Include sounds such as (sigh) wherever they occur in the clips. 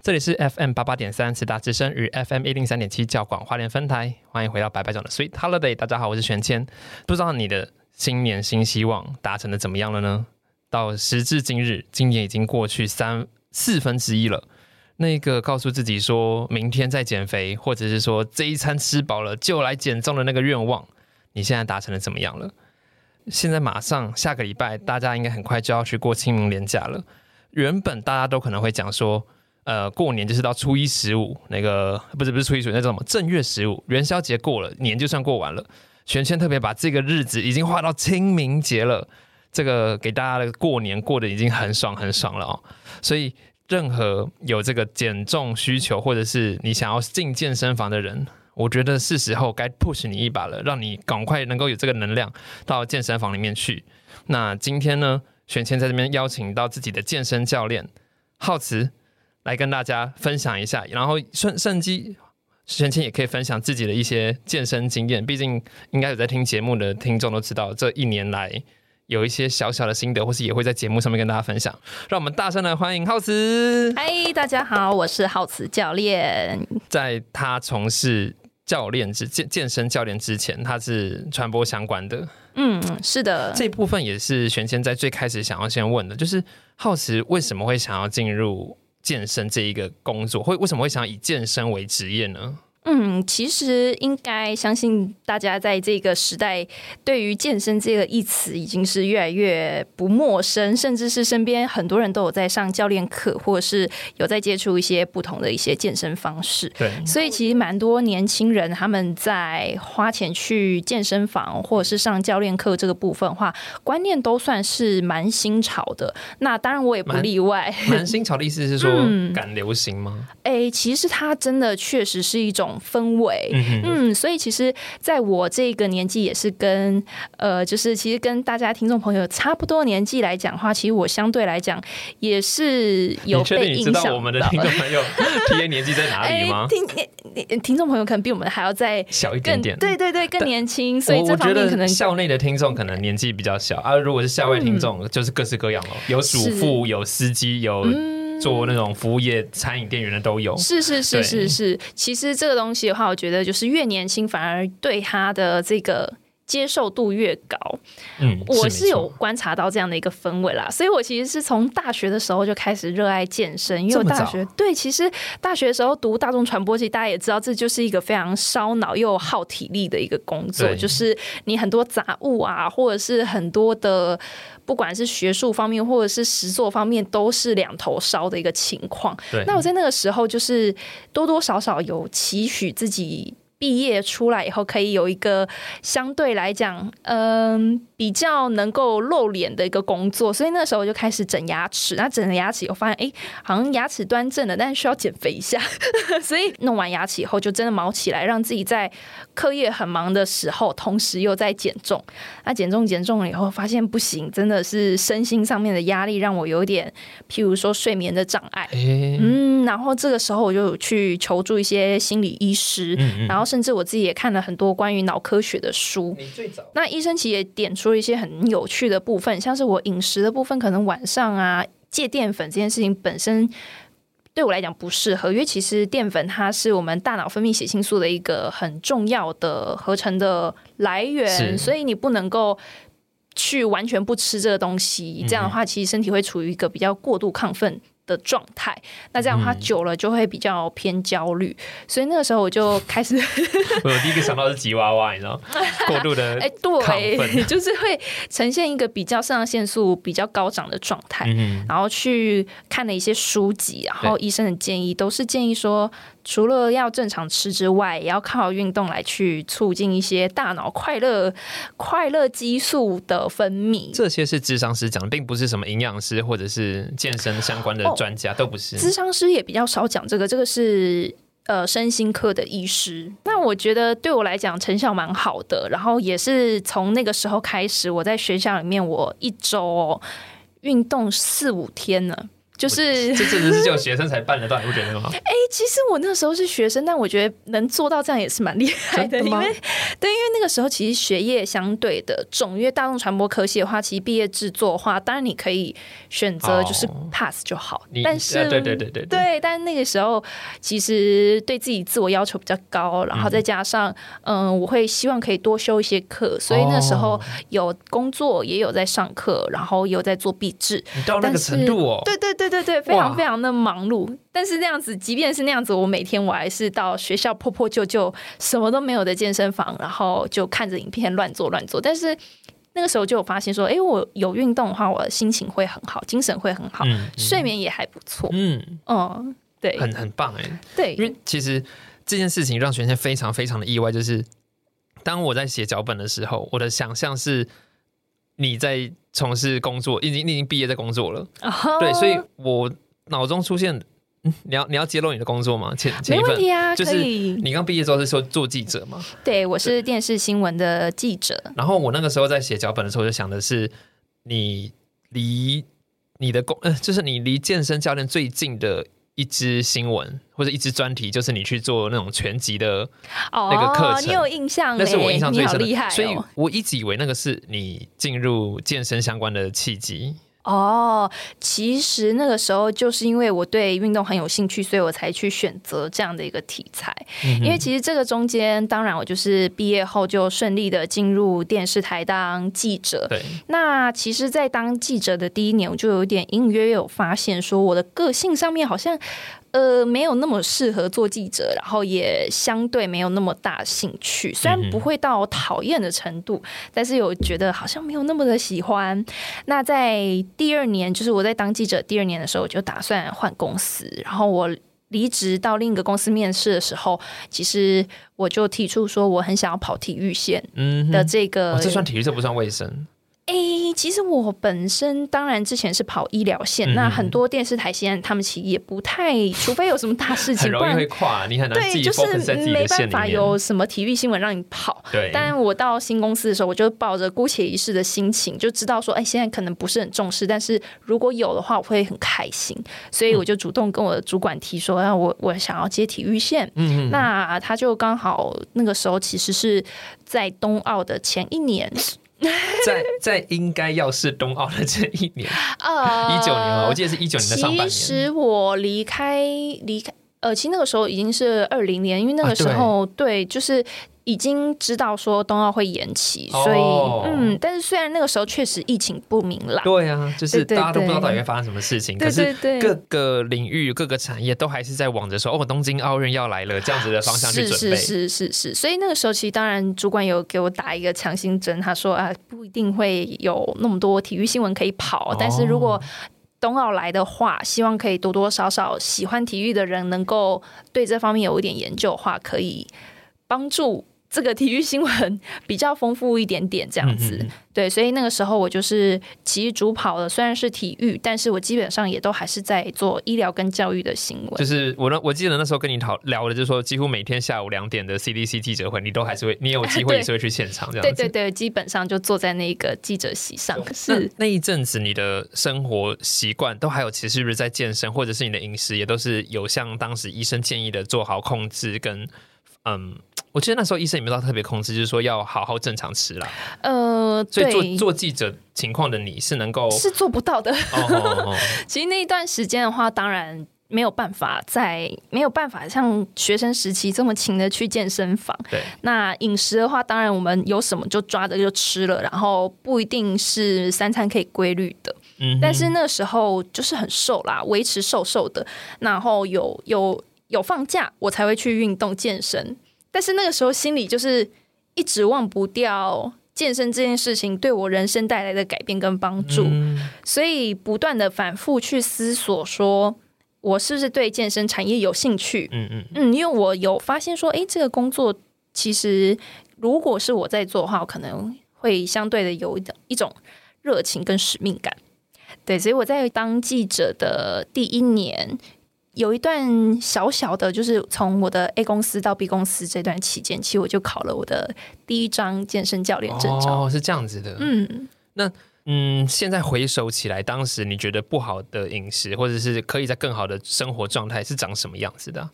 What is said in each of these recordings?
这里是 FM 八八点三慈大之声与 FM 一零三点七教广花莲分台，欢迎回到白白讲的 Sweet Holiday。大家好，我是玄谦。不知道你的新年新希望达成的怎么样了呢？到时至今日，今年已经过去三四分之一了。那个告诉自己说明天再减肥，或者是说这一餐吃饱了就来减重的那个愿望，你现在达成的怎么样了？现在马上下个礼拜，大家应该很快就要去过清明连假了。原本大家都可能会讲说。呃，过年就是到初一十五，那个不是不是初一十五，那叫什么正月十五，元宵节过了，年就算过完了。全圈特别把这个日子已经画到清明节了，这个给大家的过年过得已经很爽很爽了哦。所以，任何有这个减重需求，或者是你想要进健身房的人，我觉得是时候该 push 你一把了，让你赶快能够有这个能量到健身房里面去。那今天呢，玄谦在这边邀请到自己的健身教练浩慈。来跟大家分享一下，然后顺顺机，玄谦也可以分享自己的一些健身经验。毕竟，应该有在听节目的听众都知道，这一年来有一些小小的心得，或是也会在节目上面跟大家分享。让我们大声的欢迎浩慈！嗨，大家好，我是浩慈教练。在他从事教练之健健身教练之前，他是传播相关的。嗯，是的，这部分也是玄谦在最开始想要先问的，就是浩慈为什么会想要进入？健身这一个工作，会为什么会想以健身为职业呢？嗯，其实应该相信大家在这个时代，对于健身这个一词已经是越来越不陌生，甚至是身边很多人都有在上教练课，或者是有在接触一些不同的一些健身方式。对，所以其实蛮多年轻人他们在花钱去健身房或者是上教练课这个部分话，观念都算是蛮新潮的。那当然我也不例外。蛮新潮的意思是说赶流行吗？哎，其实它真的确实是一种。氛围，嗯，所以其实在我这个年纪，也是跟呃，就是其实跟大家听众朋友差不多年纪来讲话，其实我相对来讲也是有被影响。我们的听众朋友 (laughs) T A 年纪在哪里吗？听听众朋友可能比我们还要再小一点点，对对对，更年轻。所以这方面可能校内的听众可能年纪比较小啊，如果是校外听众，就是各式各样哦，有主妇，有司机，有。做那种服务业、餐饮店员的都有。是是是是是，其实这个东西的话，我觉得就是越年轻，反而对他的这个接受度越高。嗯，我是有观察到这样的一个氛围啦，所以我其实是从大学的时候就开始热爱健身，因为我大学对，其实大学的时候读大众传播，其实大家也知道，这就是一个非常烧脑又耗体力的一个工作，就是你很多杂物啊，或者是很多的。不管是学术方面或者是实作方面，都是两头烧的一个情况。那我在那个时候，就是多多少少有期许自己。毕业出来以后，可以有一个相对来讲，嗯，比较能够露脸的一个工作，所以那时候我就开始整牙齿。那整了牙齿以后，发现哎，好像牙齿端正了，但是需要减肥一下。(laughs) 所以弄完牙齿以后，就真的毛起来，让自己在课业很忙的时候，同时又在减重。那减重减重了以后，发现不行，真的是身心上面的压力让我有点，譬如说睡眠的障碍。嗯，然后这个时候我就去求助一些心理医师，然后。甚至我自己也看了很多关于脑科学的书。那医生其实也点出了一些很有趣的部分，像是我饮食的部分，可能晚上啊戒淀粉这件事情本身对我来讲不适合，因为其实淀粉它是我们大脑分泌血清素的一个很重要的合成的来源，所以你不能够去完全不吃这个东西，这样的话其实身体会处于一个比较过度亢奋。的状态，那这样的话久了就会比较偏焦虑，所以那个时候我就开始，(laughs) 我第一个想到是吉娃娃，你知道，(laughs) 过度的哎，对，(laughs) 就是会呈现一个比较肾上腺素比较高涨的状态，然后去看了一些书籍，然后医生的建议都是建议说。除了要正常吃之外，也要靠运动来去促进一些大脑快乐、快乐激素的分泌。这些是智商师讲，并不是什么营养师或者是健身相关的专家，都不是。智商师也比较少讲这个，这个是。呃，身心科的医师，那我觉得对我来讲成效蛮好的。然后也是从那个时候开始，我在学校里面，我一周运动四五天呢。就是这真的是只有学生才办得到，你不觉得吗？(laughs) 哎，其实我那时候是学生，但我觉得能做到这样也是蛮厉害的，因为对，因为那个时候其实学业相对的重，因为大众传播科系的话，其实毕业制作的话，当然你可以选择就是 pass 就好，但是对对对对对，但那个时候其实对自己自我要求比较高，然后再加上嗯，我会希望可以多修一些课，所以那时候有工作也有在上课，然后有在做毕制，你到那个程度哦，对对对。对对，非常非常的忙碌，但是那样子，即便是那样子，我每天我还是到学校破破旧旧、什么都没有的健身房，然后就看着影片乱做乱做。但是那个时候就有发现说，哎，我有运动的话，我的心情会很好，精神会很好，睡眠也还不错。嗯嗯，对，很很棒哎。对，因为其实这件事情让玄谦非常非常的意外，就是当我在写脚本的时候，我的想象是。你在从事工作，已经你已经毕业在工作了，对，所以我脑中出现，你要你要揭露你的工作吗？前前一份啊，就是你刚毕业之后是说做记者吗？对，我是电视新闻的记者。然后我那个时候在写脚本的时候，就想的是，你离你的工，呃，就是你离健身教练最近的。一支新闻或者一支专题，就是你去做那种全集的那个课程，你有印象？那是我印象最深的，所以我一直以为那个是你进入健身相关的契机。哦，其实那个时候就是因为我对运动很有兴趣，所以我才去选择这样的一个题材。因为其实这个中间，当然我就是毕业后就顺利的进入电视台当记者。对，那其实，在当记者的第一年，我就有点隐隐约约有发现，说我的个性上面好像。呃，没有那么适合做记者，然后也相对没有那么大兴趣。虽然不会到讨厌的程度，但是有觉得好像没有那么的喜欢。那在第二年，就是我在当记者第二年的时候，我就打算换公司。然后我离职到另一个公司面试的时候，其实我就提出说，我很想要跑体育线的这个。这算体育，这不算卫生。哎，其实我本身当然之前是跑医疗线，那很多电视台现在他们其实也不太，除非有什么大事情，不然会跨，你很难对，就是没办法有什么体育新闻让你跑。对，但我到新公司的时候，我就抱着姑且一试的心情，就知道说，哎，现在可能不是很重视，但是如果有的话，我会很开心，所以我就主动跟我的主管提说，啊，我我想要接体育线。嗯嗯，那他就刚好那个时候其实是在冬奥的前一年。(laughs) 在在应该要是冬奥的这一年，呃，一九年嘛，我记得是一九年的上半年。其实我离开离开，呃，其实那个时候已经是二零年，因为那个时候对，就是。已经知道说冬奥会延期，所以嗯，但是虽然那个时候确实疫情不明朗，对啊，就是大家都不知道到底会发生什么事情，可是各个领域、各个产业都还是在往着说哦，东京奥运要来了这样子的方向去准备，是是是是，所以那个时候其实当然主管有给我打一个强心针，他说啊，不一定会有那么多体育新闻可以跑，但是如果冬奥来的话，希望可以多多少少喜欢体育的人能够对这方面有一点研究的话，可以帮助。这个体育新闻比较丰富一点点，这样子，对，所以那个时候我就是其实主跑的虽然是体育，但是我基本上也都还是在做医疗跟教育的新闻。就是我那我记得那时候跟你讨聊的，就是说几乎每天下午两点的 CDC 记者会，你都还是会，你有 (laughs) 机会也是会去现场这样。对对对，基本上就坐在那个记者席上。是那一阵子，你的生活习惯都还有，其实是不是在健身，或者是你的饮食也都是有像当时医生建议的做好控制跟嗯。我记得那时候医生也没有特别控制，就是说要好好正常吃啦。呃，所以做做记者情况的你是能够是做不到的。(laughs) 其实那一段时间的话，当然没有办法在没有办法像学生时期这么勤的去健身房。对，那饮食的话，当然我们有什么就抓着就吃了，然后不一定是三餐可以规律的。嗯，但是那时候就是很瘦啦，维持瘦瘦的，然后有有有放假，我才会去运动健身。但是那个时候心里就是一直忘不掉健身这件事情对我人生带来的改变跟帮助，所以不断的反复去思索说。我是不是对健身产业有兴趣？嗯嗯嗯，因为我有发现说，哎，这个工作其实如果是我在做的话，我可能会相对的有一种一种热情跟使命感。对，所以我在当记者的第一年，有一段小小的，就是从我的 A 公司到 B 公司这段期间，其实我就考了我的第一张健身教练证照。哦，是这样子的。嗯，那。嗯，现在回首起来，当时你觉得不好的饮食，或者是可以在更好的生活状态，是长什么样子的？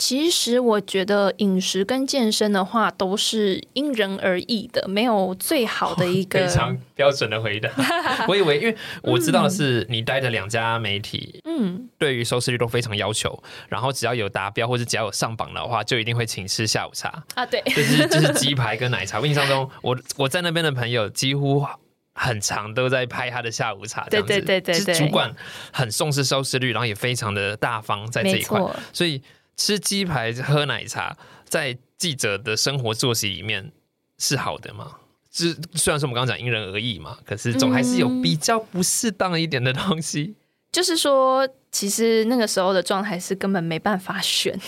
其实我觉得饮食跟健身的话，都是因人而异的，没有最好的一个 (laughs) 非常标准的回答。(laughs) 我以为，因为我知道的是你待的两家媒体，嗯，对于收视率都非常要求，然后只要有达标或者只要有上榜的话，就一定会请吃下午茶。啊，对，就是就是 (laughs) 鸡排跟奶茶。我印象中，我我在那边的朋友几乎。很长都在拍他的下午茶，对对对对对，主管很重视收视率，然后也非常的大方在这一块，所以吃鸡排喝奶茶，在记者的生活作息里面是好的吗？是虽然说我们刚刚讲因人而异嘛，可是总还是有比较不适当一点的东西。(laughs) 就是说，其实那个时候的状态是根本没办法选，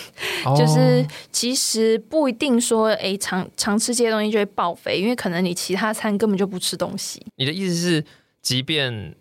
就是其实不一定说，哎，常常吃这些东西就会爆肥，因为可能你其他餐根本就不吃东西。你的意思是，即便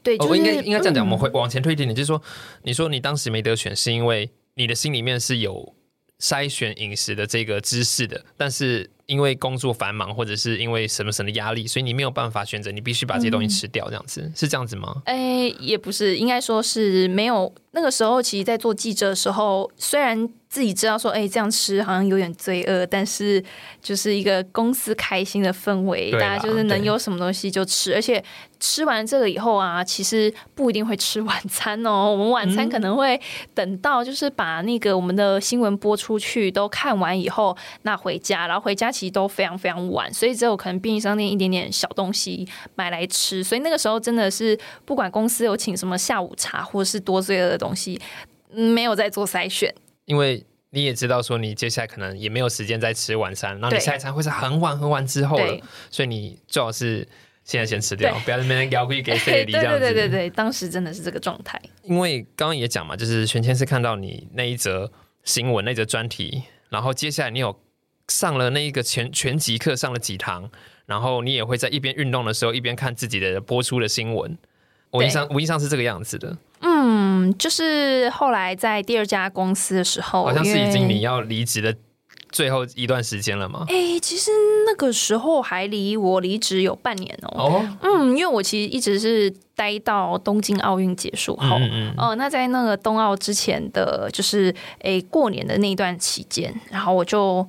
对，我应该应该这样讲，我们会往前推一点点，就是说，你说你当时没得选，是因为你的心里面是有筛选饮食的这个知识的，但是。因为工作繁忙，或者是因为什么什么压力，所以你没有办法选择，你必须把这些东西吃掉，这样子是这样子吗？哎，也不是，应该说是没有。那个时候，其实，在做记者的时候，虽然自己知道说，哎，这样吃好像有点罪恶，但是就是一个公司开心的氛围，大家就是能有什么东西就吃，而且吃完这个以后啊，其实不一定会吃晚餐哦。(laughs) 我们晚餐可能会等到就是把那个我们的新闻播出去都看完以后，那回家，然后回家其实都非常非常晚，所以只有可能便利商店一点点小东西买来吃。所以那个时候真的是不管公司有请什么下午茶，或者是多罪恶的。东西没有在做筛选，因为你也知道说你接下来可能也没有时间再吃晚餐，然后你下一餐会是很晚很晚之后了，所以你最好是现在先吃掉，不要那边摇回 (laughs) 给谁这样子。对对对对，当时真的是这个状态。因为刚刚也讲嘛，就是玄谦是看到你那一则新闻那则专题，然后接下来你有上了那一个全全集课上了几堂，然后你也会在一边运动的时候一边看自己的播出的新闻。我印象我印象是这个样子的。嗯，就是后来在第二家公司的时候，好像是已经你要离职的最后一段时间了吗？哎，其实那个时候还离我离职有半年哦。哦，嗯，因为我其实一直是待到东京奥运结束后，哦，那在那个冬奥之前的就是哎过年的那段期间，然后我就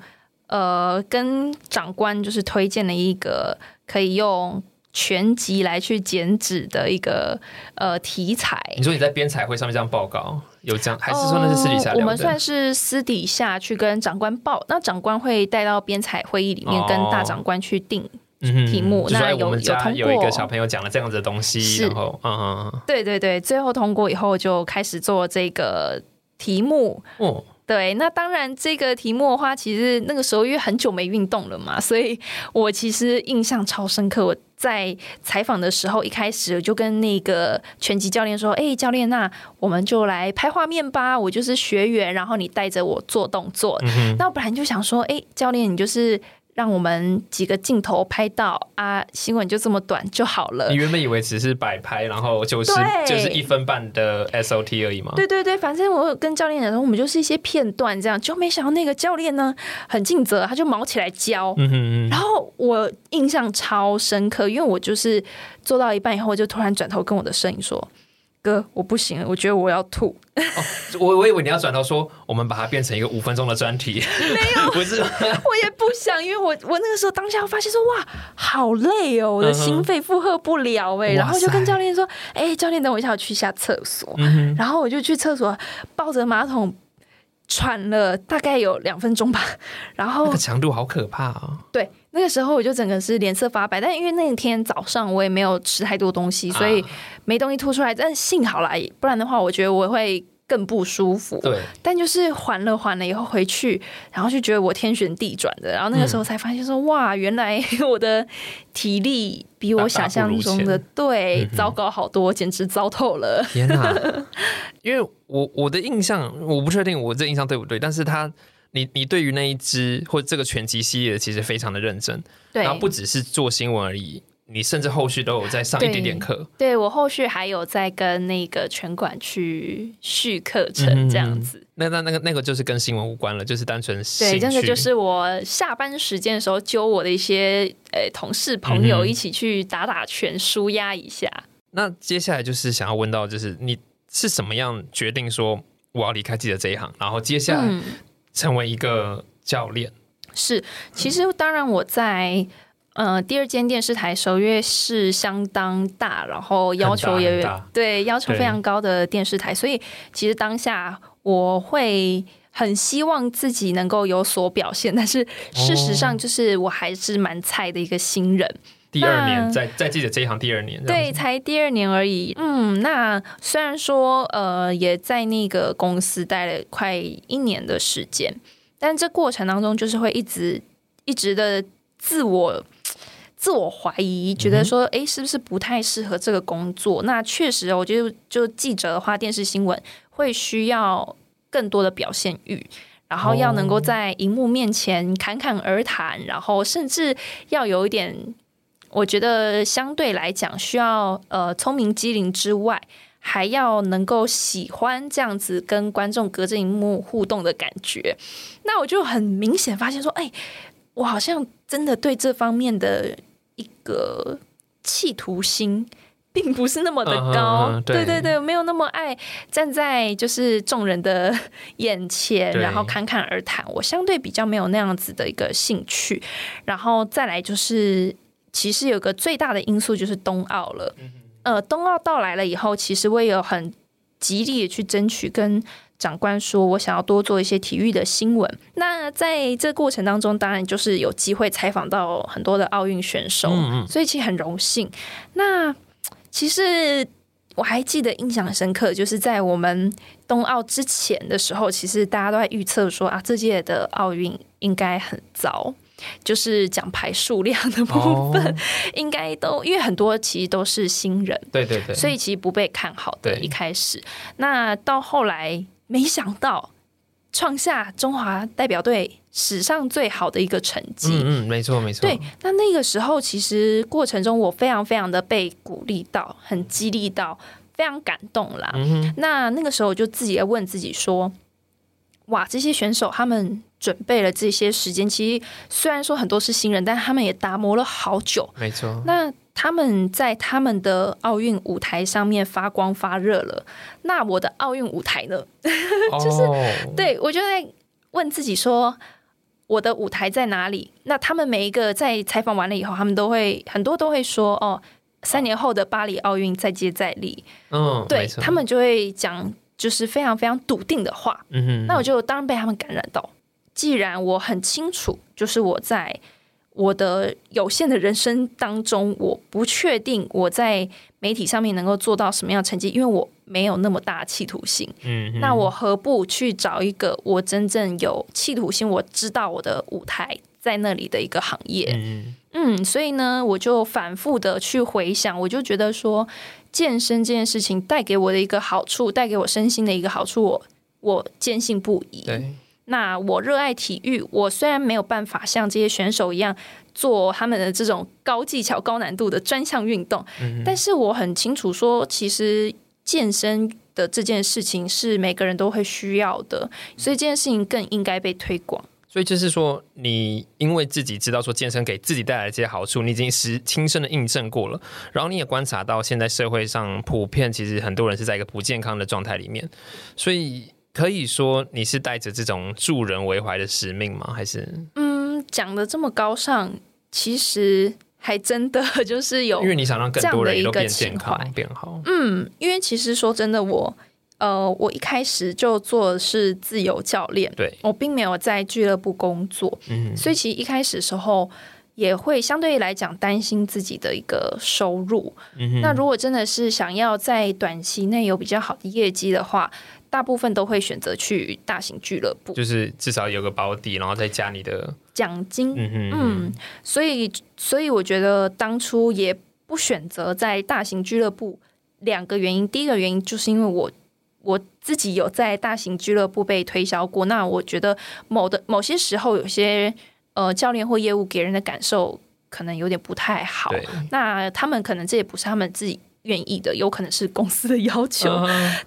呃跟长官就是推荐了一个可以用。全集来去减脂的一个呃题材。你说你在编彩会上面这样报告，有这样，还是说那是私底下？我们算是私底下去跟长官报，那长官会带到编彩会议里面跟大长官去定题目。那有有通过，有一个小朋友讲了这样子的东西，然后嗯嗯，对对对，最后通过以后就开始做这个题目。哦。对，那当然，这个题目的话，其实那个时候因为很久没运动了嘛，所以我其实印象超深刻。我在采访的时候，一开始就跟那个拳击教练说：“哎，教练，那我们就来拍画面吧，我就是学员，然后你带着我做动作。”那我本来就想说：“哎，教练，你就是。”让我们几个镜头拍到啊，新闻就这么短就好了。你原本以为只是摆拍，然后就是就是一分半的 SOT 而已吗？对对对，反正我跟教练讲说，我们就是一些片段这样，就没想到那个教练呢很尽责，他就毛起来教。嗯哼然后我印象超深刻，因为我就是做到一半以后，我就突然转头跟我的摄影说。哥，我不行了，我觉得我要吐。哦，我我以为你要转到说，我们把它变成一个五分钟的专题。(laughs) 没有，(laughs) 不是，(laughs) 我也不想，因为我我那个时候当下发现说，哇，好累哦，我的心肺负荷不了哎，然后就跟教练说，哎，教练，等我一下，我去一下厕所。然后我就去厕所，抱着马桶。喘了大概有两分钟吧，然后那个强度好可怕啊！对，那个时候我就整个是脸色发白，但因为那天早上我也没有吃太多东西，所以没东西吐出来。但幸好啦，不然的话，我觉得我会更不舒服。对，但就是缓了缓了以后回去，然后就觉得我天旋地转的，然后那个时候才发现说，哇，原来 (laughs) 我的体力比我想象中的对糟糕好多，简直糟透了。天哪！(laughs) 因为我我的印象我不确定我这印象对不对，但是他你你对于那一支或这个拳击系列其实非常的认真，对，然后不只是做新闻而已。你甚至后续都有在上一点点课，对我后续还有在跟那个拳馆去续课程这样子。那那那个那个就是跟新闻无关了，就是单纯对，真的就是我下班时间的时候揪我的一些呃同事朋友一起去打打拳，舒压一下。那接下来就是想要问到，就是你是什么样决定说我要离开记者这一行，然后接下来成为一个教练？是，其实当然我在。呃，第二间电视台首月是相当大，然后要求也对要求非常高的电视台，所以其实当下我会很希望自己能够有所表现，但是事实上就是我还是蛮菜的一个新人。第二年在在记者这一行，第二年对，才第二年而已。嗯，那虽然说呃也在那个公司待了快一年的时间，但这过程当中就是会一直一直的自我。自我怀疑，觉得说，哎，是不是不太适合这个工作？那确实，我觉得就记者的话，电视新闻会需要更多的表现欲，然后要能够在荧幕面前侃侃而谈，然后甚至要有一点，我觉得相对来讲需要呃聪明机灵之外，还要能够喜欢这样子跟观众隔着荧幕互动的感觉。那我就很明显发现说，哎，我好像真的对这方面的。一个企图心并不是那么的高，对对对，没有那么爱站在就是众人的眼前，然后侃侃而谈。我相对比较没有那样子的一个兴趣。然后再来就是，其实有个最大的因素就是冬奥了。呃，冬奥到来了以后，其实我也有很极力的去争取跟。长官说：“我想要多做一些体育的新闻。那在这过程当中，当然就是有机会采访到很多的奥运选手，所以其实很荣幸。那其实我还记得印象很深刻，就是在我们冬奥之前的时候，其实大家都在预测说啊，这届的奥运应该很糟，就是奖牌数量的部分应该都因为很多其实都是新人，对对对，所以其实不被看好的。一开始，那到后来。”没想到创下中华代表队史上最好的一个成绩。嗯嗯，没错没错。对，那那个时候其实过程中我非常非常的被鼓励到，很激励到，非常感动啦。那那个时候我就自己在问自己说：，哇，这些选手他们准备了这些时间，其实虽然说很多是新人，但他们也打磨了好久。没错。那他们在他们的奥运舞台上面发光发热了，那我的奥运舞台呢？(laughs) 就是对我就在问自己说，我的舞台在哪里？那他们每一个在采访完了以后，他们都会很多都会说，哦，三年后的巴黎奥运再接再厉。嗯，对他们就会讲，就是非常非常笃定的话。嗯哼，那我就当然被他们感染到。既然我很清楚，就是我在。我的有限的人生当中，我不确定我在媒体上面能够做到什么样的成绩，因为我没有那么大企图心。嗯，那我何不去找一个我真正有企图心，我知道我的舞台在那里的一个行业？嗯嗯，所以呢，我就反复的去回想，我就觉得说，健身这件事情带给我的一个好处，带给我身心的一个好处，我我坚信不疑。对。那我热爱体育，我虽然没有办法像这些选手一样做他们的这种高技巧、高难度的专项运动，但是我很清楚说，其实健身的这件事情是每个人都会需要的，所以这件事情更应该被推广。所以就是说，你因为自己知道说健身给自己带来这些好处，你已经实亲身的印证过了，然后你也观察到现在社会上普遍其实很多人是在一个不健康的状态里面，所以。可以说你是带着这种助人为怀的使命吗？还是嗯，讲的这么高尚，其实还真的 (laughs) 就是有，因为你想让更多人都变健康、变好。嗯，因为其实说真的，我呃，我一开始就做的是自由教练，对我并没有在俱乐部工作，嗯，所以其实一开始的时候也会相对来讲担心自己的一个收入。嗯，那如果真的是想要在短期内有比较好的业绩的话。大部分都会选择去大型俱乐部，就是至少有个保底，然后再加你的奖金。嗯嗯，所以所以我觉得当初也不选择在大型俱乐部，两个原因。第一个原因就是因为我我自己有在大型俱乐部被推销过，那我觉得某的某些时候，有些呃教练或业务给人的感受可能有点不太好。那他们可能这也不是他们自己愿意的，有可能是公司的要求。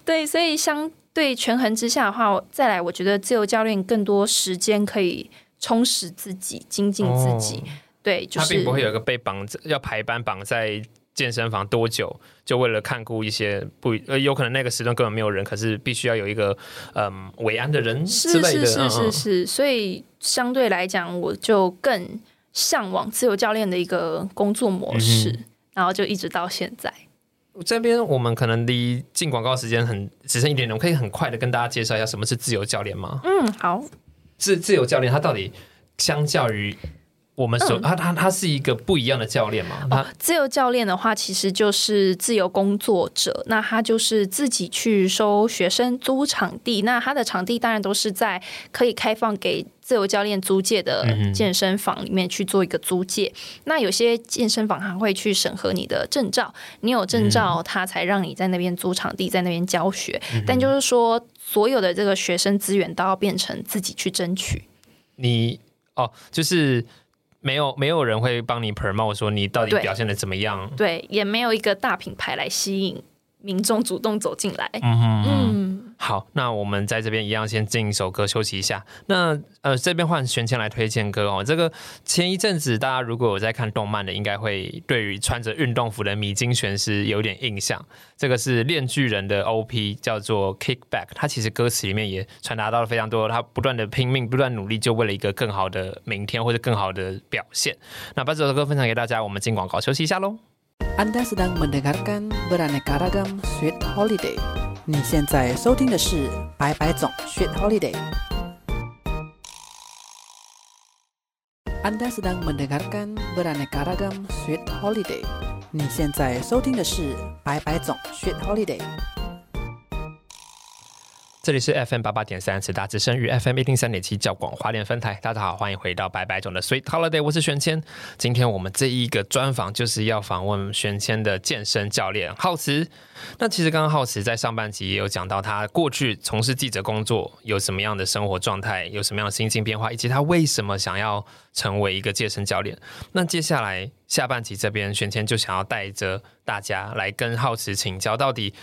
对，所以相对权衡之下的话，再来，我觉得自由教练更多时间可以充实自己、精进自己。对，就是他并不会有一个被绑着要排班绑在。健身房多久？就为了看顾一些不呃，有可能那个时段根本没有人，可是必须要有一个嗯维安的人之类的。是是是是是，所以相对来讲，我就更向往自由教练的一个工作模式，然后就一直到现在。这边我们可能离进广告时间很只剩一点点，我可以很快的跟大家介绍一下什么是自由教练吗？嗯，好。自自由教练他到底相较于？我们说他他他是一个不一样的教练嘛？哦，自由教练的话，其实就是自由工作者。那他就是自己去收学生、租场地。那他的场地当然都是在可以开放给自由教练租借的健身房里面去做一个租借。那有些健身房还会去审核你的证照，你有证照，他才让你在那边租场地，在那边教学。但就是说，所有的这个学生资源都要变成自己去争取。你哦，就是。没有没有人会帮你 promote 说你到底表现的怎么样？对，也没有一个大品牌来吸引民众主动走进来。嗯嗯。好，那我们在这边一样先进一首歌休息一下。那呃，这边换玄谦来推荐歌哦。这个前一阵子大家如果有在看动漫的，应该会对于穿着运动服的米津玄师有点印象。这个是炼巨人的 OP，叫做 Kickback。它其实歌词里面也传达到了非常多，他不断的拼命，不断努力，就为了一个更好的明天或者更好的表现。那把这首歌分享给大家，我们进广告休息一下喽。Anda sedang mendengarkan beraneka ragam Sweet Holiday。你现在收听的是白白总 Sweet Holiday。Anda sedang mendengarkan beraneka ragam Sweet Holiday。你现在收听的是白白总 Sweet Holiday。 这里是 FM 八八点三，慈大之声与 FM 一零三点七教广华联分台。大家好，欢迎回到白白种的 Sweet Holiday，我是玄谦。今天我们这一个专访就是要访问玄谦的健身教练浩慈。那其实刚刚浩慈在上半集也有讲到，他过去从事记者工作有什么样的生活状态，有什么样的心境变化，以及他为什么想要成为一个健身教练。那接下来下半集这边，玄谦就想要带着大家来跟浩慈请教，到底。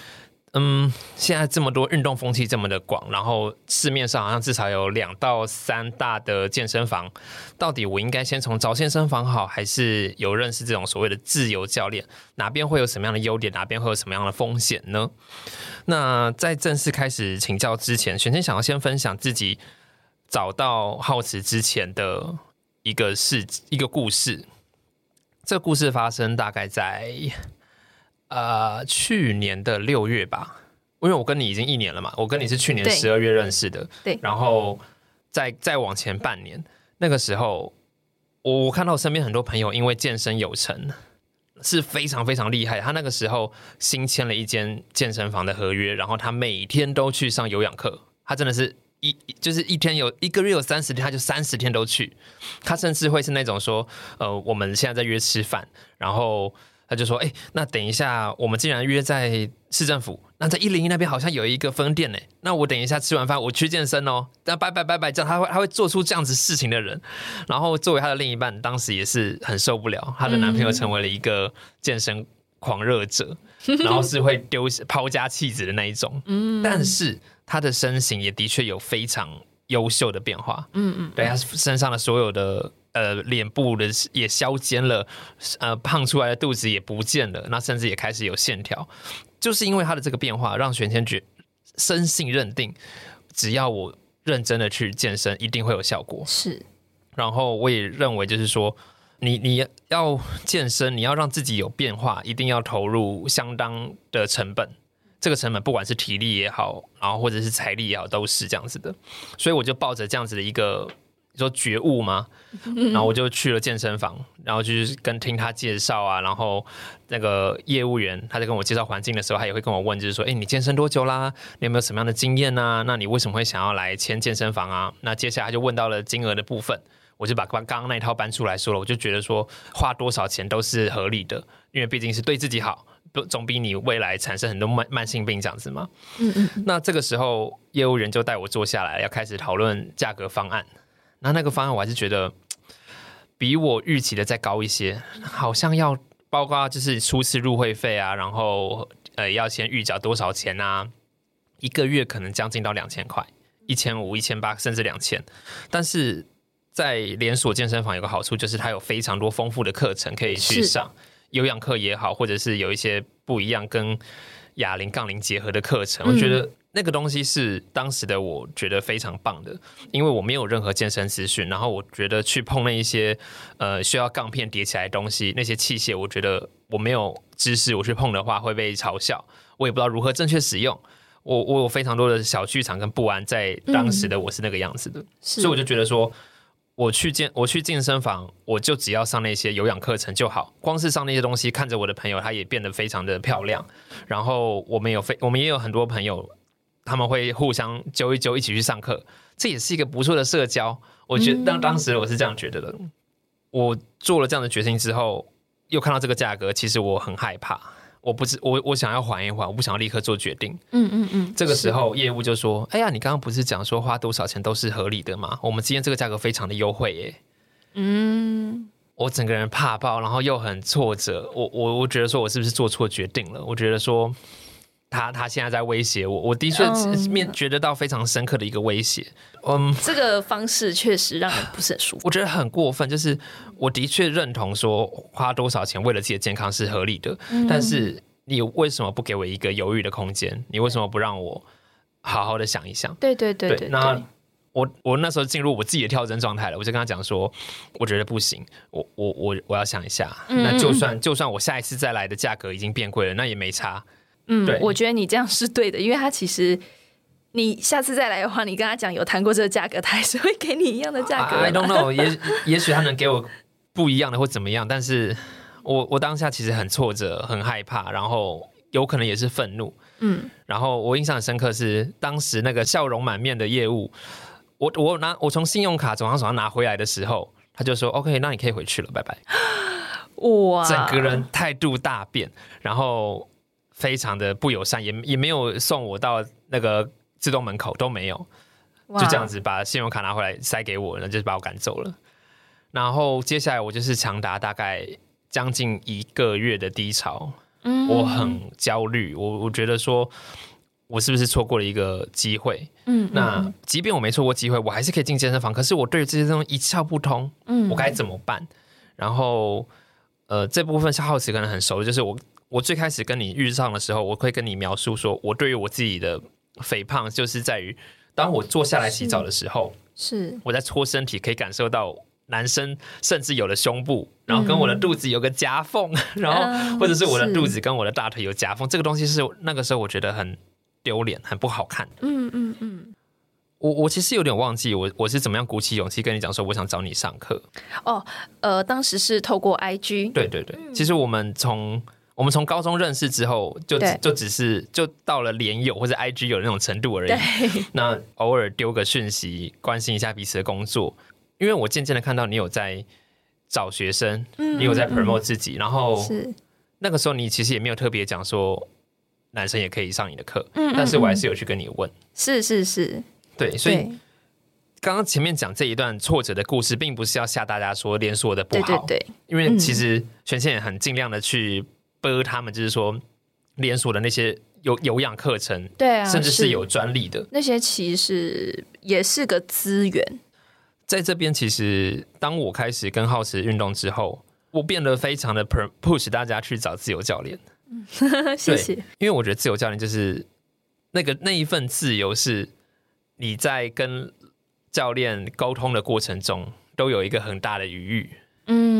嗯，现在这么多运动风气这么的广，然后市面上好像至少有两到三大的健身房，到底我应该先从找健身房好，还是有认识这种所谓的自由教练？哪边会有什么样的优点，哪边会有什么样的风险呢？那在正式开始请教之前，玄天想要先分享自己找到浩慈之前的一个事一个故事。这故事发生大概在。呃，去年的六月吧，因为我跟你已经一年了嘛，我跟你是去年十二月认识的，对，然后再再往前半年，那个时候，我我看到身边很多朋友因为健身有成，是非常非常厉害。他那个时候新签了一间健身房的合约，然后他每天都去上有氧课，他真的是一就是一天有一个月有三十天，他就三十天都去。他甚至会是那种说，呃，我们现在在约吃饭，然后。他就说：“哎，那等一下，我们既然约在市政府，那在一零一那边好像有一个分店呢。那我等一下吃完饭，我去健身哦。那拜拜拜拜，这样他会他会做出这样子事情的人。然后作为他的另一半，当时也是很受不了，她的男朋友成为了一个健身狂热者，然后是会丢抛家弃子的那一种。嗯，但是他的身形也的确有非常优秀的变化。嗯嗯，对他身上的所有的。”呃，脸部的也削尖了，呃，胖出来的肚子也不见了，那甚至也开始有线条，就是因为他的这个变化，让玄天觉深信认定，只要我认真的去健身，一定会有效果。是，然后我也认为，就是说，你你要健身，你要让自己有变化，一定要投入相当的成本，这个成本不管是体力也好，然后或者是财力也好，都是这样子的，所以我就抱着这样子的一个。说觉悟嘛？(laughs) 然后我就去了健身房，然后就是跟听他介绍啊，然后那个业务员他在跟我介绍环境的时候，他也会跟我问，就是说，哎，你健身多久啦？你有没有什么样的经验呢？那你为什么会想要来签健身房啊？那接下来就问到了金额的部分，我就把刚刚那一套搬出来说了，我就觉得说花多少钱都是合理的，因为毕竟是对自己好。不总比你未来产生很多慢慢性病这样子吗？嗯嗯，那这个时候业务员就带我坐下来，要开始讨论价格方案。那那个方案我还是觉得比我预期的再高一些，好像要包括就是初次入会费啊，然后呃要先预缴多少钱啊，一个月可能将近到两千块，一千五、一千八甚至两千，但是。在连锁健身房有个好处，就是它有非常多丰富的课程可以去上，有氧课也好，或者是有一些不一样跟哑铃、杠铃结合的课程。我觉得那个东西是当时的我觉得非常棒的，因为我没有任何健身资讯，然后我觉得去碰那一些呃需要杠片叠起来的东西，那些器械，我觉得我没有知识，我去碰的话会被嘲笑，我也不知道如何正确使用。我我有非常多的小剧场跟不安，在当时的我是那个样子的，所以我就觉得说。我去健我去健身房，我就只要上那些有氧课程就好。光是上那些东西，看着我的朋友，他也变得非常的漂亮。然后我们有非我们也有很多朋友，他们会互相揪一揪，一起去上课，这也是一个不错的社交。我觉得当当时我是这样觉得的。我做了这样的决心之后，又看到这个价格，其实我很害怕。我不知我我想要缓一缓，我不想要立刻做决定。嗯嗯嗯。这个时候业务就说：“哎呀，你刚刚不是讲说花多少钱都是合理的吗？我们今天这个价格非常的优惠耶。”嗯。我整个人怕爆，然后又很挫折。我我我觉得说我是不是做错决定了？我觉得说他他现在在威胁我，我的确面觉得到非常深刻的一个威胁。嗯，这个方式确实让人不是很舒服。我觉得很过分，就是我的确认同说花多少钱为了自己的健康是合理的，但是你为什么不给我一个犹豫的空间？你为什么不让我好好的想一想？对对对对。那我我那时候进入我自己的跳针状态了，我就跟他讲说，我觉得不行，我我我我要想一下。那就算就算我下一次再来的价格已经变贵了，那也没差。嗯，我觉得你这样是对的，因为他其实。你下次再来的话，你跟他讲有谈过这个价格，他还是会给你一样的价格。I don't know，(laughs) 也也许他能给我不一样的或怎么样，但是我我当下其实很挫折、很害怕，然后有可能也是愤怒。嗯，然后我印象很深刻是当时那个笑容满面的业务，我我拿我从信用卡从他手上拿回来的时候，他就说 OK，那你可以回去了，拜拜。哇，整个人态度大变，然后非常的不友善，也也没有送我到那个。自动门口都没有，就这样子把信用卡拿回来塞给我，然后就是把我赶走了。然后接下来我就是长达大概将近一个月的低潮，嗯，我很焦虑，我我觉得说我是不是错过了一个机会？嗯，那即便我没错过机会，我还是可以进健身房，可是我对这些东西一窍不通，嗯，我该怎么办？然后呃，这部分是浩慈可能很熟，就是我我最开始跟你遇上的时候，我会跟你描述说我对于我自己的。肥胖就是在于，当我坐下来洗澡的时候，是我在搓身体，可以感受到男生甚至有了胸部，然后跟我的肚子有个夹缝，然后或者是我的肚子跟我的大腿有夹缝，这个东西是那个时候我觉得很丢脸，很不好看。嗯嗯嗯，我我其实有点忘记我我是怎么样鼓起勇气跟你讲说我想找你上课。哦，呃，当时是透过 IG，对对对，其实我们从。我们从高中认识之后，就就只是就到了连友或者 IG 有那种程度而已。(laughs) 那偶尔丢个讯息，关心一下彼此的工作。因为我渐渐的看到你有在找学生，你有在 promote 自己，然后那个时候你其实也没有特别讲说男生也可以上你的课，但是我还是有去跟你问。是是是，对，所以刚刚前面讲这一段挫折的故事，并不是要吓大家说连锁的不好，对，因为其实全线也很尽量的去。播他们就是说连锁的那些有有氧课程，对啊，甚至是有专利的那些，其实也是个资源。在这边，其实当我开始跟浩慈运动之后，我变得非常的 push 大家去找自由教练。(laughs) 谢谢，因为我觉得自由教练就是那个那一份自由，是你在跟教练沟通的过程中都有一个很大的余裕。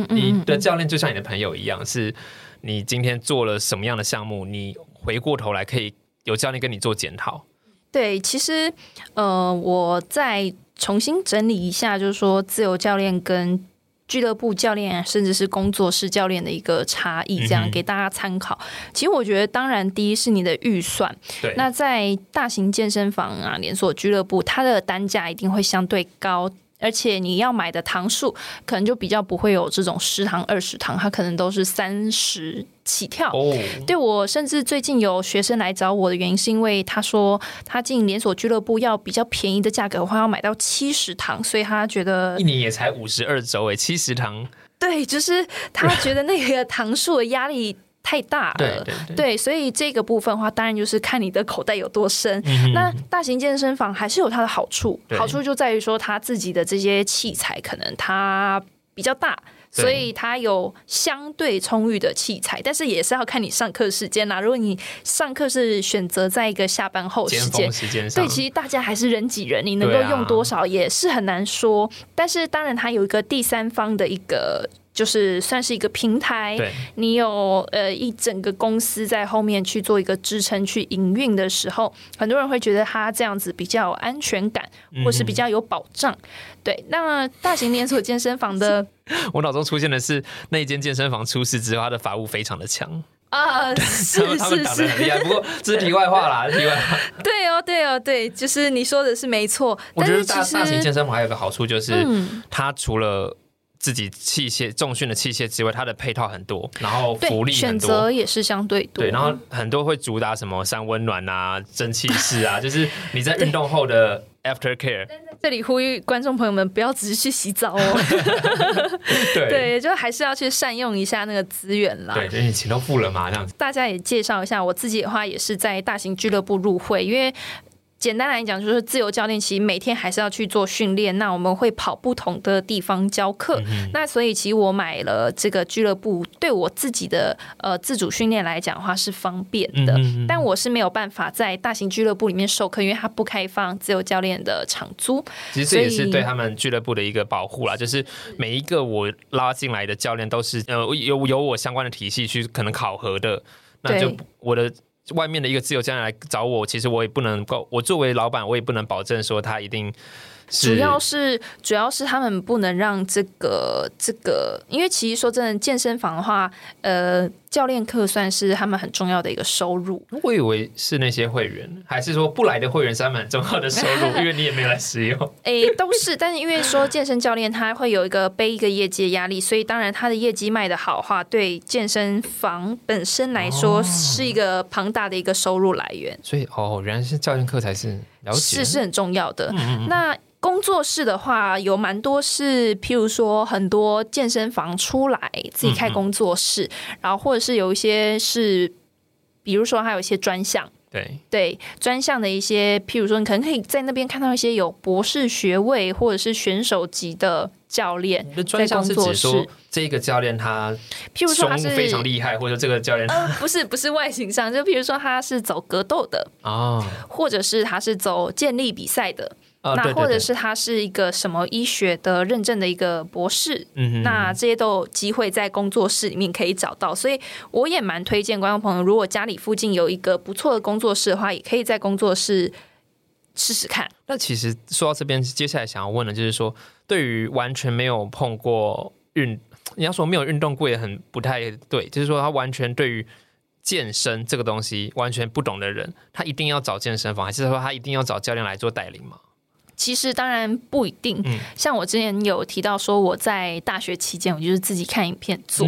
嗯，你的教练就像你的朋友一样，是。你今天做了什么样的项目？你回过头来可以有教练跟你做检讨。对，其实呃，我再重新整理一下，就是说自由教练跟俱乐部教练，甚至是工作室教练的一个差异，这样给大家参考。其实我觉得，当然第一是你的预算，对。那在大型健身房啊、连锁俱乐部，它的单价一定会相对高。而且你要买的糖数可能就比较不会有这种十糖、二十糖，它可能都是三十起跳。哦，对我甚至最近有学生来找我的原因，是因为他说他进连锁俱乐部要比较便宜的价格的话，要买到七十糖，所以他觉得一年也才五十二周诶，七十糖。对，就是他觉得那个糖数的压力。太大了，对，所以这个部分的话，当然就是看你的口袋有多深。那大型健身房还是有它的好处，好处就在于说，它自己的这些器材可能它比较大，所以它有相对充裕的器材。但是也是要看你上课时间啦。如果你上课是选择在一个下班后时间，对，其实大家还是人挤人，你能够用多少也是很难说。但是当然，它有一个第三方的一个。就是算是一个平台，你有呃一整个公司在后面去做一个支撑去营运的时候，很多人会觉得它这样子比较有安全感，或是比较有保障。对，那大型连锁健身房的，(laughs) 我脑中出现的是那间健身房出事之后，它的法务非常的强 (laughs) 啊，是 (laughs) 是是，很厉害。不过这是题外话啦，题外话。对哦，对哦，对，就是你说的是没错。我觉得大大型健身房还有个好处就是，它除了自己器械重训的器械之外，它的配套很多，然后福利选择也是相对多。对，然后很多会主打什么三温暖啊、蒸汽室啊，(laughs) 就是你在运动后的 after care。这里呼吁观众朋友们不要只是去洗澡哦。(laughs) 对对，就还是要去善用一下那个资源啦。对，因为钱都付了嘛，这样子。大家也介绍一下，我自己的话也是在大型俱乐部入会，因为。简单来讲，就是自由教练其实每天还是要去做训练。那我们会跑不同的地方教课。那所以其实我买了这个俱乐部，对我自己的呃自主训练来讲的话是方便的。但我是没有办法在大型俱乐部里面授课，因为它不开放自由教练的场租。其实这也是对他们俱乐部的一个保护啦。就是每一个我拉进来的教练都是呃有有我相关的体系去可能考核的。那就我的。外面的一个自由教练来找我，其实我也不能够，我作为老板，我也不能保证说他一定。主要是主要是他们不能让这个这个，因为其实说真的，健身房的话，呃，教练课算是他们很重要的一个收入。我以为是那些会员，还是说不来的会员是他们很重要的收入？(laughs) 因为你也没有来使用。哎，都是，但是因为说健身教练他会有一个背一个业绩的压力，所以当然他的业绩卖的好话，对健身房本身来说是一个庞大的一个收入来源。所以哦，原来是教练课才是是是很重要的。那工作室的话，有蛮多是，譬如说很多健身房出来自己开工作室，然后或者是有一些是，比如说还有一些专项，对。对专项的一些，譬如说你可能可以在那边看到一些有博士学位或者是选手级的教练。专项是指说这个教练他，譬如说他是非常厉害，或者这个教练，不是不是外形上，就譬如说他是走格斗的啊，或者是他是走健力比赛的。那或者是他是一个什么医学的认证的一个博士，那这些都有机会在工作室里面可以找到，所以我也蛮推荐观众朋友，如果家里附近有一个不错的工作室的话，也可以在工作室试试看。那其实说到这边，接下来想要问的就是说，对于完全没有碰过运，你要说没有运动过也很不太对，就是说他完全对于健身这个东西完全不懂的人，他一定要找健身房，还是说他一定要找教练来做带领吗？其实当然不一定，像我之前有提到说我在大学期间，我就是自己看影片做。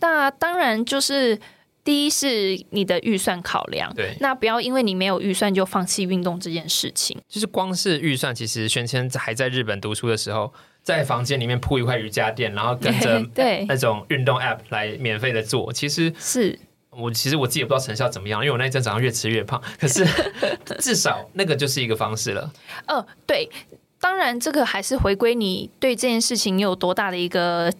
那当然就是第一是你的预算考量，对，那不要因为你没有预算就放弃运动这件事情。就是光是预算，其实轩谦还在日本读书的时候，在房间里面铺一块瑜伽垫，然后跟着 (laughs) 对那种运动 App 来免费的做，其实是。我其实我自己也不知道成效怎么样，因为我那一阵早上越吃越胖。(laughs) 可是 (laughs) 至少那个就是一个方式了。呃，对，当然这个还是回归你对这件事情你有多大的一个。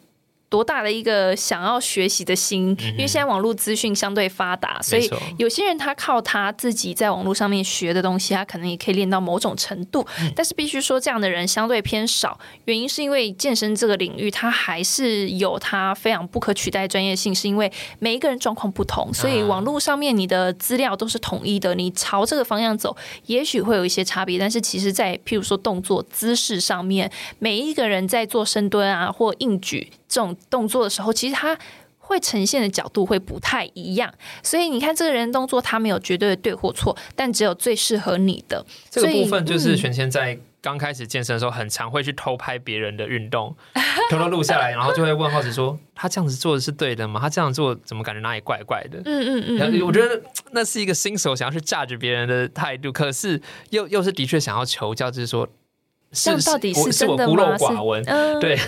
多大的一个想要学习的心？因为现在网络资讯相对发达，所以有些人他靠他自己在网络上面学的东西，他可能也可以练到某种程度。但是必须说，这样的人相对偏少。原因是因为健身这个领域，它还是有它非常不可取代专业性，是因为每一个人状况不同，所以网络上面你的资料都是统一的。你朝这个方向走，也许会有一些差别，但是其实，在譬如说动作姿势上面，每一个人在做深蹲啊或硬举。这种动作的时候，其实他会呈现的角度会不太一样，所以你看这个人动作，他没有绝对的对或错，但只有最适合你的。这个部分就是玄谦在刚开始健身的时候，很常会去偷拍别人的运动，(laughs) 偷偷录下来，然后就会问浩子说：“他这样子做的是对的吗？他这样做怎么感觉哪里怪怪的？” (laughs) 嗯嗯嗯，我觉得那是一个新手想要去榨取别人的态度，可是又又是的确想要求教，就是说，是到底是真的吗？孤陋寡闻，对。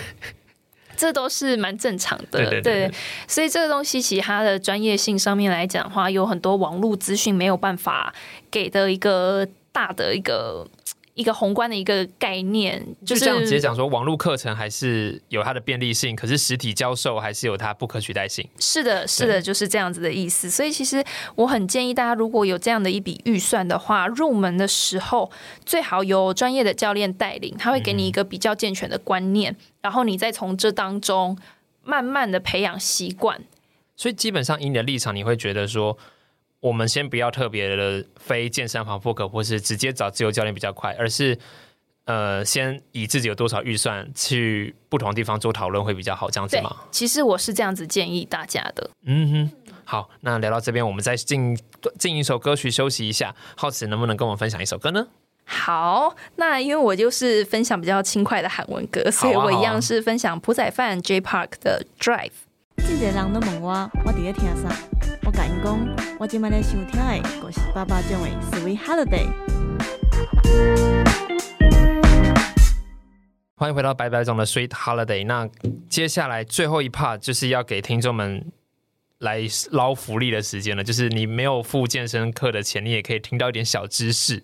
这都是蛮正常的，对，所以这个东西其实它的专业性上面来讲的话，有很多网络资讯没有办法给的一个大的一个。一个宏观的一个概念，就是这样直接讲说，网络课程还是有它的便利性，可是实体教授还是有它不可取代性。是的，是的，就是这样子的意思。所以其实我很建议大家，如果有这样的一笔预算的话，入门的时候最好由专业的教练带领，他会给你一个比较健全的观念，然后你再从这当中慢慢的培养习惯。所以基本上，以你的立场，你会觉得说。我们先不要特别的非健身房 book，或是直接找自由教练比较快，而是呃，先以自己有多少预算去不同地方做讨论会比较好，这样子吗？其实我是这样子建议大家的。嗯哼，好，那聊到这边，我们再进进一首歌曲休息一下。浩慈能不能跟我们分享一首歌呢？好，那因为我就是分享比较轻快的韩文歌，所以我一样是分享朴宰范 J Park 的 Drive。真侪人都问我，我伫咧听啥？我甲因讲，我今麦咧收听的，就是爸爸讲的《Sweet Holiday》。欢迎回到白白总的《Sweet Holiday》。那接下来最后一 part 就是要给听众们来捞福利的时间了，就是你没有付健身课的钱，你也可以听到一点小知识。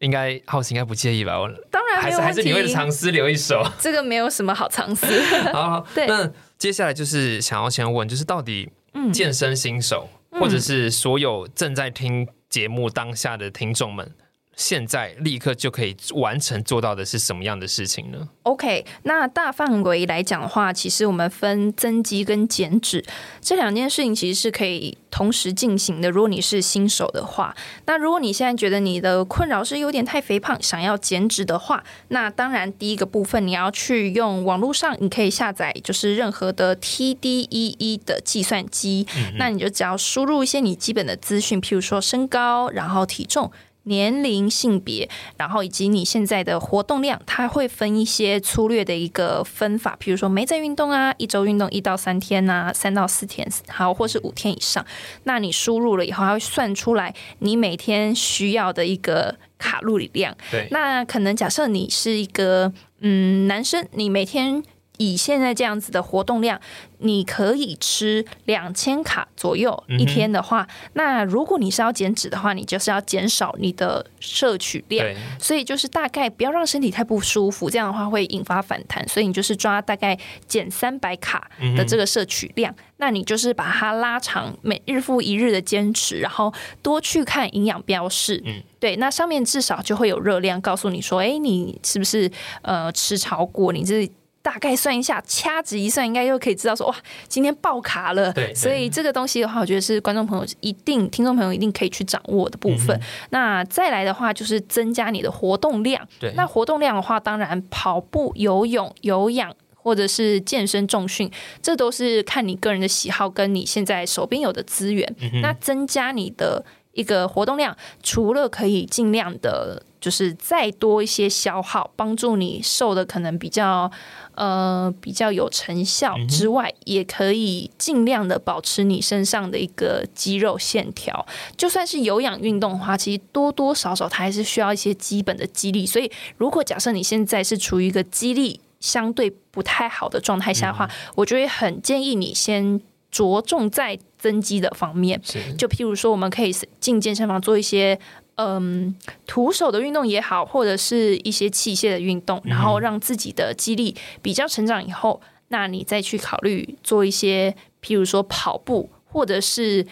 应该浩斯应该不介意吧？我当然还是还是你会藏私留一手，这个没有什么好藏私。(laughs) 好，对。那接下来就是想要先问，就是到底健身新手，或者是所有正在听节目当下的听众们。现在立刻就可以完成做到的是什么样的事情呢？OK，那大范围来讲的话，其实我们分增肌跟减脂这两件事情，其实是可以同时进行的。如果你是新手的话，那如果你现在觉得你的困扰是有点太肥胖，想要减脂的话，那当然第一个部分你要去用网络上，你可以下载就是任何的 TDEE 的计算机，那你就只要输入一些你基本的资讯，譬如说身高，然后体重。年龄、性别，然后以及你现在的活动量，它会分一些粗略的一个分法，比如说没在运动啊，一周运动一到三天啊，三到四天，好，或是五天以上。那你输入了以后，它会算出来你每天需要的一个卡路里量。对，那可能假设你是一个嗯男生，你每天。以现在这样子的活动量，你可以吃两千卡左右一天的话，那如果你是要减脂的话，你就是要减少你的摄取量。所以就是大概不要让身体太不舒服，这样的话会引发反弹。所以你就是抓大概减三百卡的这个摄取量，那你就是把它拉长，每日复一日的坚持，然后多去看营养标示。嗯，对，那上面至少就会有热量告诉你说，哎，你是不是呃吃超过？你这大概算一下，掐指一算，应该又可以知道说哇，今天爆卡了。对，所以这个东西的话，我觉得是观众朋友一定、听众朋友一定可以去掌握的部分。那再来的话，就是增加你的活动量。对，那活动量的话，当然跑步、游泳、有氧或者是健身重训，这都是看你个人的喜好跟你现在手边有的资源。那增加你的一个活动量，除了可以尽量的，就是再多一些消耗，帮助你瘦的可能比较。呃，比较有成效之外，也可以尽量的保持你身上的一个肌肉线条。就算是有氧运动的话，其实多多少少它还是需要一些基本的肌力。所以，如果假设你现在是处于一个肌力相对不太好的状态下的话，我就会很建议你先着重在增肌的方面。就譬如说，我们可以进健身房做一些。嗯，徒手的运动也好，或者是一些器械的运动，然后让自己的肌力比较成长以后，那你再去考虑做一些，譬如说跑步，或者是。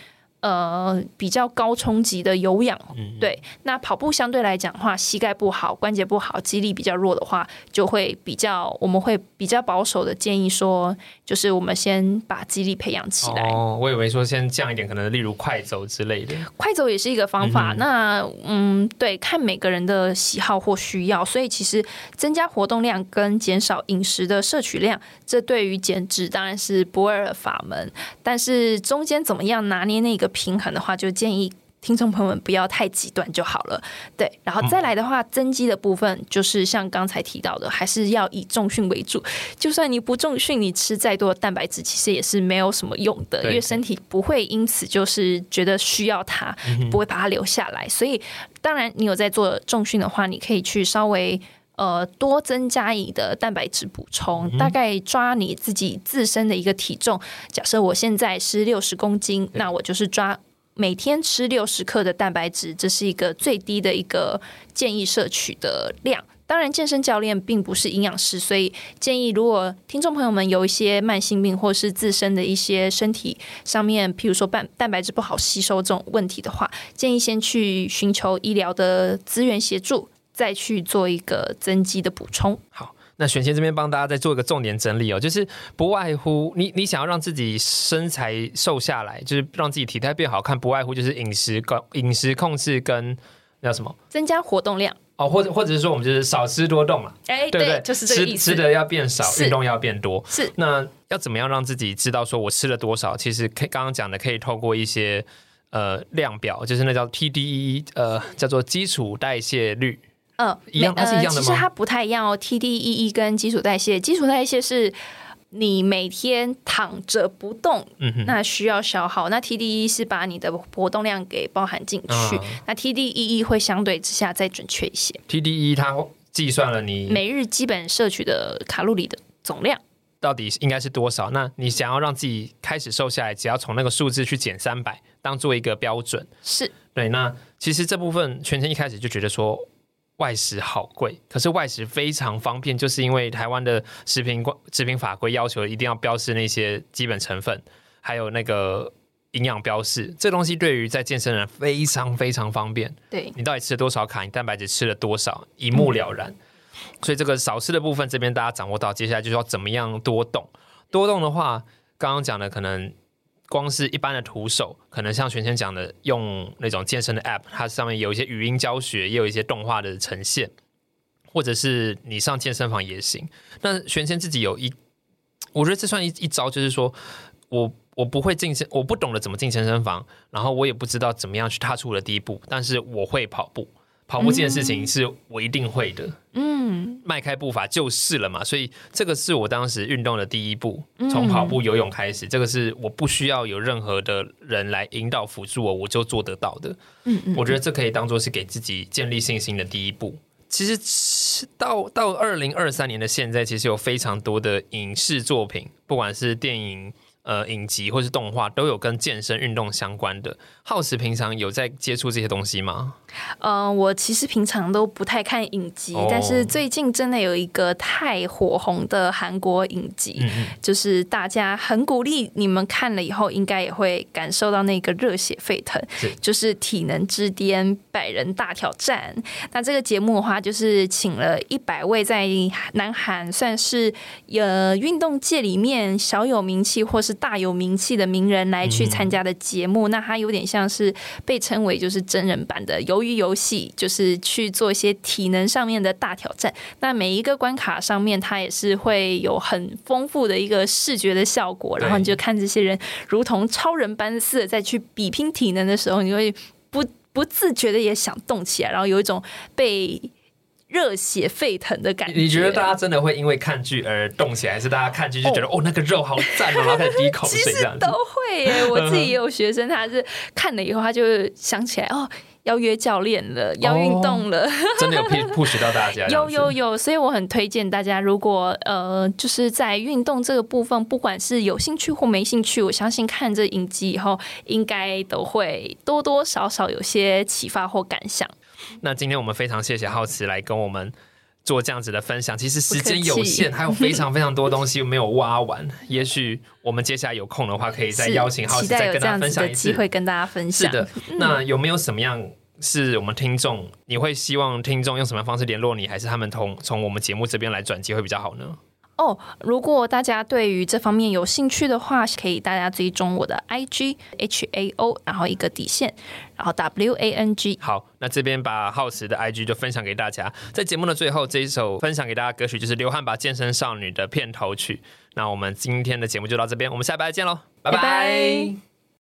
呃，比较高冲击的有氧，对。那跑步相对来讲的话，膝盖不好、关节不好、肌力比较弱的话，就会比较，我们会比较保守的建议说，就是我们先把肌力培养起来。哦，我以为说先降一点，可能例如快走之类的。快走也是一个方法。那嗯，对，看每个人的喜好或需要。所以其实增加活动量跟减少饮食的摄取量，这对于减脂当然是不二法门。但是中间怎么样拿捏那个？平衡的话，就建议听众朋友们不要太极端就好了。对，然后再来的话，增肌的部分就是像刚才提到的，还是要以重训为主。就算你不重训，你吃再多的蛋白质，其实也是没有什么用的，因为身体不会因此就是觉得需要它，不会把它留下来。所以，当然你有在做重训的话，你可以去稍微。呃，多增加你的蛋白质补充，大概抓你自己自身的一个体重。假设我现在是六十公斤，那我就是抓每天吃六十克的蛋白质，这是一个最低的一个建议摄取的量。当然，健身教练并不是营养师，所以建议如果听众朋友们有一些慢性病或是自身的一些身体上面，譬如说蛋蛋白质不好吸收这种问题的话，建议先去寻求医疗的资源协助。再去做一个增肌的补充。好，那玄谦这边帮大家再做一个重点整理哦，就是不外乎你你想要让自己身材瘦下来，就是让自己体态变好看，不外乎就是饮食控饮食控制跟那叫什么？增加活动量哦，或者或者是说我们就是少吃多动嘛，哎，对对？就是这个意思，吃的要变少，运动要变多。是，那要怎么样让自己知道说我吃了多少？其实可以刚刚讲的，可以透过一些呃量表，就是那叫 TDE，呃，叫做基础代谢率。嗯，一样，它是一样的吗？其实它不太一样哦。TDEE 跟基础代谢，基础代谢是你每天躺着不动，嗯哼，那需要消耗。那 TDEE 是把你的活动量给包含进去。那 TDEE 会相对之下再准确一些。TDEE 它计算了你每日基本摄取的卡路里的总量，到底应该是多少？那你想要让自己开始瘦下来，只要从那个数字去减三百，当做一个标准。是对。那其实这部分全程一开始就觉得说。外食好贵，可是外食非常方便，就是因为台湾的食品食品法规要求一定要标示那些基本成分，还有那个营养标示。这东西对于在健身人非常非常方便。对你到底吃了多少卡，你蛋白质吃了多少，一目了然。所以这个少吃的部分这边大家掌握到，接下来就是要怎么样多动。多动的话，刚刚讲的可能。光是一般的徒手，可能像玄谦讲的，用那种健身的 App，它上面有一些语音教学，也有一些动画的呈现，或者是你上健身房也行。那玄谦自己有一，我觉得这算一一招，就是说我我不会进身，我不懂得怎么进健身房，然后我也不知道怎么样去踏出我的第一步，但是我会跑步。跑步这件事情是我一定会的，嗯，迈开步伐就是了嘛，所以这个是我当时运动的第一步，从跑步、游泳开始，这个是我不需要有任何的人来引导辅助我，我就做得到的。嗯嗯，我觉得这可以当做是给自己建立信心的第一步。其实到到二零二三年的现在，其实有非常多的影视作品，不管是电影。呃，影集或是动画都有跟健身运动相关的。浩时平常有在接触这些东西吗？嗯，我其实平常都不太看影集，但是最近真的有一个太火红的韩国影集，就是大家很鼓励你们看了以后，应该也会感受到那个热血沸腾，就是《体能之巅百人大挑战》。那这个节目的话，就是请了一百位在南韩算是呃运动界里面小有名气或是大有名气的名人来去参加的节目，那它有点像是被称为就是真人版的鱿鱼游戏，就是去做一些体能上面的大挑战。那每一个关卡上面，它也是会有很丰富的一个视觉的效果，然后你就看这些人如同超人般似的再去比拼体能的时候，你会不不自觉的也想动起来，然后有一种被。热血沸腾的感觉，你觉得大家真的会因为看剧而动起来，还是大家看剧就觉得哦那个肉好赞哦，然后开始滴口水这样子？都会耶，我自己也有学生，他是看了以后他就想起来哦，要约教练了，要运动了，(laughs) 真的有 push 到大家。有有有，所以我很推荐大家，如果呃就是在运动这个部分，不管是有兴趣或没兴趣，我相信看这影集以后，应该都会多多少少有些启发或感想。那今天我们非常谢谢浩慈来跟我们做这样子的分享。其实时间有限，还有非常非常多东西没有挖完。也许我们接下来有空的话，可以再邀请 (laughs) 浩子再跟大家分享一次，机会跟大家分享。是的，那有没有什么样是我们听众？你会希望听众用什么方式联络你，还是他们从从我们节目这边来转机会比较好呢？哦，如果大家对于这方面有兴趣的话，可以大家追踪我的 I G H A O，然后一个底线，然后 W A N G。好，那这边把浩慈的 I G 就分享给大家。在节目的最后，这一首分享给大家歌曲就是《流汗吧健身少女》的片头曲。那我们今天的节目就到这边，我们下拜见喽，拜拜。